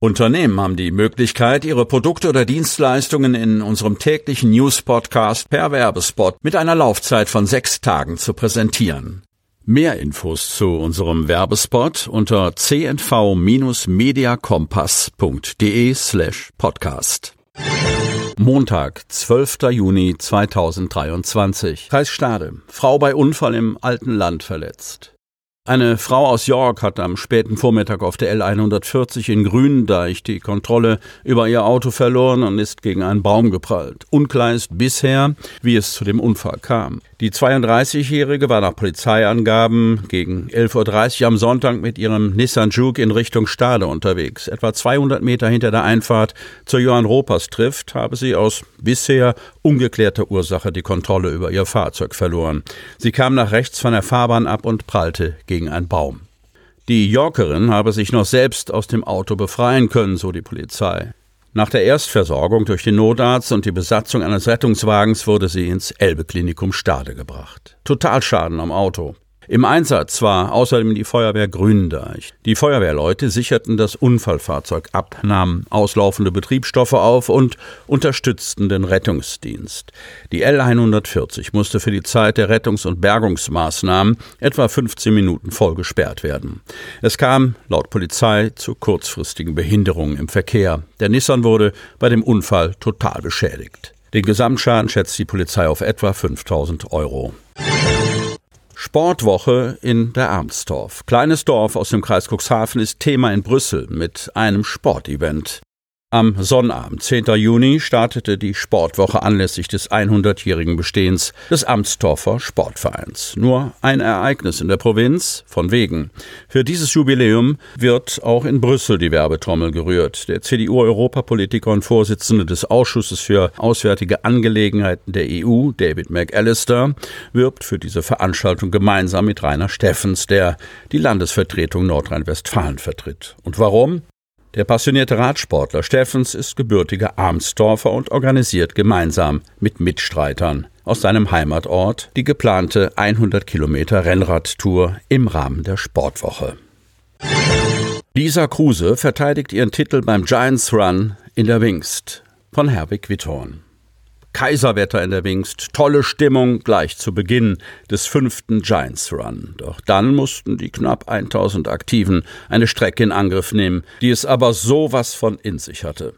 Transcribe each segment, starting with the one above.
Unternehmen haben die Möglichkeit, ihre Produkte oder Dienstleistungen in unserem täglichen News-Podcast per Werbespot mit einer Laufzeit von sechs Tagen zu präsentieren. Mehr Infos zu unserem Werbespot unter cnv-mediakompass.de slash podcast. Montag, 12. Juni 2023. Kreis Stade. Frau bei Unfall im alten Land verletzt. Eine Frau aus York hat am späten Vormittag auf der L140 in Gründeich die Kontrolle über ihr Auto verloren und ist gegen einen Baum geprallt. Unklar ist bisher, wie es zu dem Unfall kam. Die 32-Jährige war nach Polizeiangaben gegen 11.30 Uhr am Sonntag mit ihrem Nissan Juke in Richtung Stade unterwegs. Etwa 200 Meter hinter der Einfahrt zur Johann Ropers trifft, habe sie aus bisher ungeklärter Ursache die Kontrolle über ihr Fahrzeug verloren. Sie kam nach rechts von der Fahrbahn ab und prallte gegen einen Baum. Die Yorkerin habe sich noch selbst aus dem Auto befreien können, so die Polizei. Nach der Erstversorgung durch den Notarzt und die Besatzung eines Rettungswagens wurde sie ins Elbe-Klinikum Stade gebracht. Totalschaden am Auto. Im Einsatz war außerdem die Feuerwehr Gründeich. Die Feuerwehrleute sicherten das Unfallfahrzeug ab, nahmen auslaufende Betriebsstoffe auf und unterstützten den Rettungsdienst. Die L140 musste für die Zeit der Rettungs- und Bergungsmaßnahmen etwa 15 Minuten voll gesperrt werden. Es kam laut Polizei zu kurzfristigen Behinderungen im Verkehr. Der Nissan wurde bei dem Unfall total beschädigt. Den Gesamtschaden schätzt die Polizei auf etwa 5000 Euro. Sportwoche in der Arnstorf. Kleines Dorf aus dem Kreis Cuxhaven ist Thema in Brüssel mit einem Sportevent. Am Sonnabend, 10. Juni, startete die Sportwoche anlässlich des 100-jährigen Bestehens des Amstorfer Sportvereins. Nur ein Ereignis in der Provinz, von wegen. Für dieses Jubiläum wird auch in Brüssel die Werbetrommel gerührt. Der CDU-Europapolitiker und Vorsitzende des Ausschusses für Auswärtige Angelegenheiten der EU, David McAllister, wirbt für diese Veranstaltung gemeinsam mit Rainer Steffens, der die Landesvertretung Nordrhein-Westfalen vertritt. Und warum? Der passionierte Radsportler Steffens ist gebürtiger Armstorfer und organisiert gemeinsam mit Mitstreitern aus seinem Heimatort die geplante 100 Kilometer Rennradtour im Rahmen der Sportwoche. Lisa Kruse verteidigt ihren Titel beim Giants Run in der Wingst von Herwig Witthorn. Kaiserwetter in der Wingst, tolle Stimmung gleich zu Beginn des fünften Giants Run. Doch dann mussten die knapp 1000 Aktiven eine Strecke in Angriff nehmen, die es aber sowas von in sich hatte.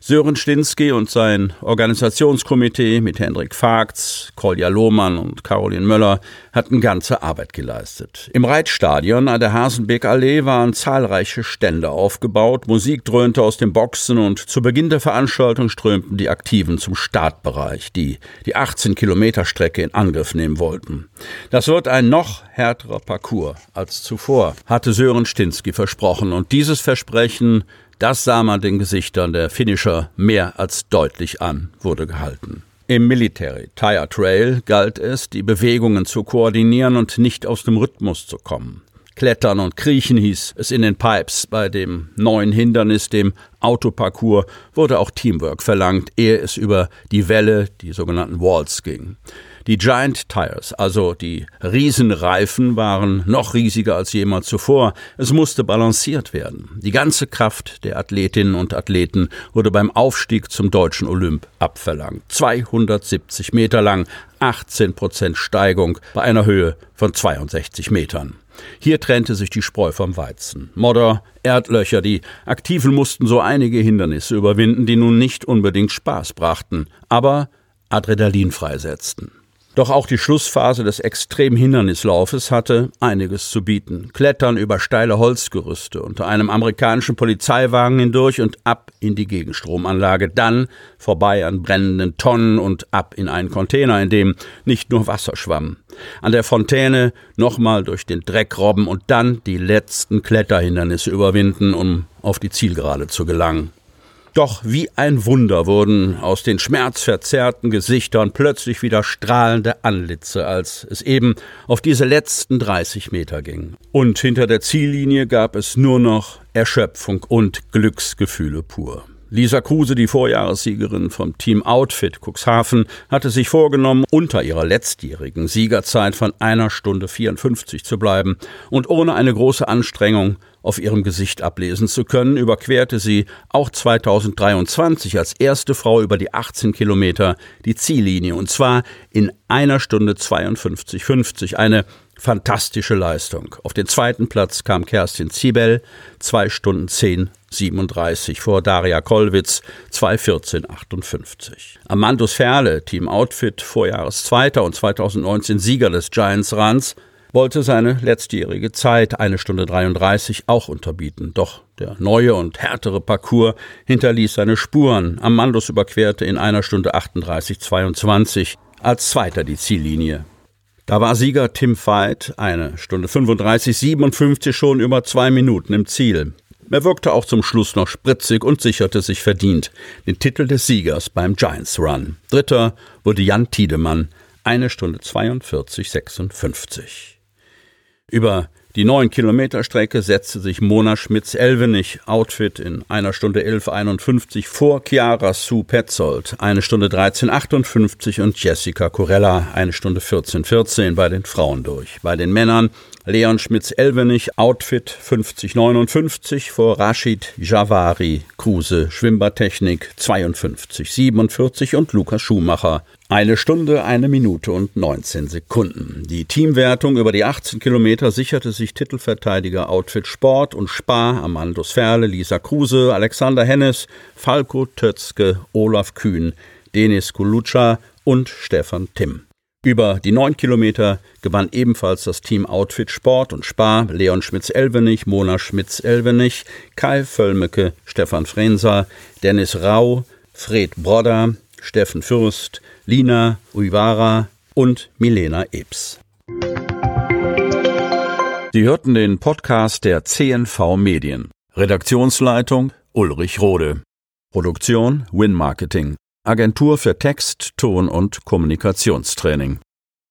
Sören Stinski und sein Organisationskomitee mit Hendrik Vagts, Kolja Lohmann und Caroline Möller hatten ganze Arbeit geleistet. Im Reitstadion an der Hasenbeck-Allee waren zahlreiche Stände aufgebaut, Musik dröhnte aus den Boxen und zu Beginn der Veranstaltung strömten die Aktiven zum Startbereich, die die 18 Kilometer Strecke in Angriff nehmen wollten. Das wird ein noch härterer Parcours als zuvor, hatte Sören Stinski versprochen und dieses Versprechen das sah man den Gesichtern der Finisher mehr als deutlich an, wurde gehalten. Im Military Tire Trail galt es, die Bewegungen zu koordinieren und nicht aus dem Rhythmus zu kommen. Klettern und Kriechen hieß es in den Pipes. Bei dem neuen Hindernis, dem Autoparcours, wurde auch Teamwork verlangt, ehe es über die Welle, die sogenannten Walls ging. Die Giant Tires, also die Riesenreifen, waren noch riesiger als jemals zuvor. Es musste balanciert werden. Die ganze Kraft der Athletinnen und Athleten wurde beim Aufstieg zum deutschen Olymp abverlangt. 270 Meter lang, 18 Prozent Steigung bei einer Höhe von 62 Metern. Hier trennte sich die Spreu vom Weizen. Modder, Erdlöcher, die Aktiven mussten so einige Hindernisse überwinden, die nun nicht unbedingt Spaß brachten, aber Adrenalin freisetzten. Doch auch die Schlussphase des extremen Hindernislaufes hatte einiges zu bieten. Klettern über steile Holzgerüste unter einem amerikanischen Polizeiwagen hindurch und ab in die Gegenstromanlage, dann vorbei an brennenden Tonnen und ab in einen Container, in dem nicht nur Wasser schwamm. An der Fontäne nochmal durch den Dreck robben und dann die letzten Kletterhindernisse überwinden, um auf die Zielgerade zu gelangen. Doch wie ein Wunder wurden aus den schmerzverzerrten Gesichtern plötzlich wieder strahlende Anlitze, als es eben auf diese letzten 30 Meter ging. Und hinter der Ziellinie gab es nur noch Erschöpfung und Glücksgefühle pur. Lisa Kruse, die Vorjahressiegerin vom Team Outfit Cuxhaven, hatte sich vorgenommen, unter ihrer letztjährigen Siegerzeit von einer Stunde 54 zu bleiben und ohne eine große Anstrengung auf ihrem Gesicht ablesen zu können, überquerte sie auch 2023 als erste Frau über die 18 Kilometer die Ziellinie und zwar in einer Stunde 52,50. Eine fantastische Leistung. Auf den zweiten Platz kam Kerstin Ziebel, zwei Stunden 10 37 vor Daria Kollwitz 2.14.58. Amandus Ferle, Team Outfit, Vorjahreszweiter und 2019 Sieger des Giants Runs, wollte seine letztjährige Zeit, eine Stunde 33, auch unterbieten. Doch der neue und härtere Parcours hinterließ seine Spuren. Amandus überquerte in einer Stunde 38,22 als Zweiter die Ziellinie. Da war Sieger Tim Veit eine Stunde 35,57 schon über zwei Minuten im Ziel. Er wirkte auch zum Schluss noch spritzig und sicherte sich verdient den Titel des Siegers beim Giants Run. Dritter wurde Jan Tiedemann, eine Stunde 42,56. Über die 9 Kilometer Strecke setzte sich Mona Schmitz-Elvenich Outfit in einer Stunde 11,51 vor Chiara Sue Petzold, eine Stunde 13,58 und Jessica Corella, eine Stunde 14,14 bei den Frauen durch. Bei den Männern Leon Schmitz-Elvenich, Outfit 5059 vor Rashid Javari, Kruse, Schwimmbadtechnik 5247 und Lukas Schumacher. Eine Stunde, eine Minute und 19 Sekunden. Die Teamwertung über die 18 Kilometer sicherte sich Titelverteidiger Outfit Sport und Spar, Amandus Ferle, Lisa Kruse, Alexander Hennes, Falco Tötzke, Olaf Kühn, Denis Kulutscha und Stefan Timm. Über die neun Kilometer gewann ebenfalls das Team Outfit Sport und Spar Leon Schmitz-Elvenich, Mona Schmitz-Elvenich, Kai Völmecke, Stefan Frenser, Dennis Rau, Fred Brodder, Steffen Fürst, Lina Uivara und Milena Ebs. Sie hörten den Podcast der CNV Medien. Redaktionsleitung Ulrich Rode. Produktion Win Marketing. Agentur für Text, Ton und Kommunikationstraining